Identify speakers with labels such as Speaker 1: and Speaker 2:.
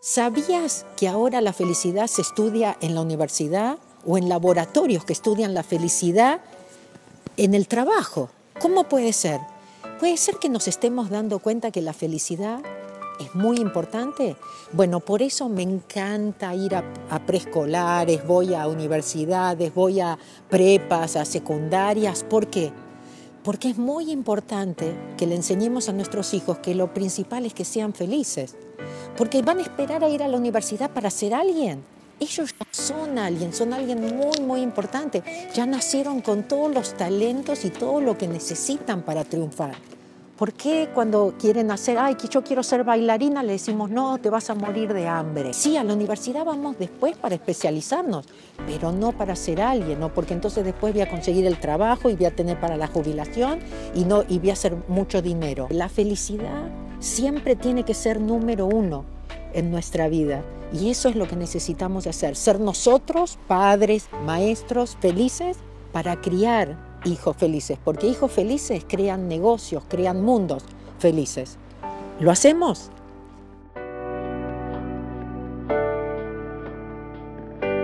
Speaker 1: ¿Sabías que ahora la felicidad se estudia en la universidad o en laboratorios que estudian la felicidad en el trabajo? ¿Cómo puede ser? Puede ser que nos estemos dando cuenta que la felicidad es muy importante. Bueno, por eso me encanta ir a, preescolares, voy a universidades, voy a prepas, a secundarias. ¿Por qué? Porque es muy importante que le enseñemos a nuestros hijos que lo principal es que sean felices porque van a esperar a ir a la universidad para ser alguien. Ellos ya son alguien, son alguien muy, muy importante. Ya nacieron con todos los talentos y todo lo que necesitan para triunfar. ¿Por qué cuando quieren hacer, ay, que yo quiero ser bailarina, le decimos, no, te vas a morir de hambre? Sí, a la universidad vamos después para especializarnos, pero no para ser alguien, ¿no? Porque entonces después voy a conseguir el trabajo y voy a tener para la jubilación y, no, y voy a hacer mucho dinero. La felicidad siempre tiene que ser número uno en nuestra vida. Y eso es lo que necesitamos hacer, ser nosotros, padres, maestros, felices, para criar hijos felices, porque hijos felices crean negocios, crean mundos felices. ¿Lo hacemos?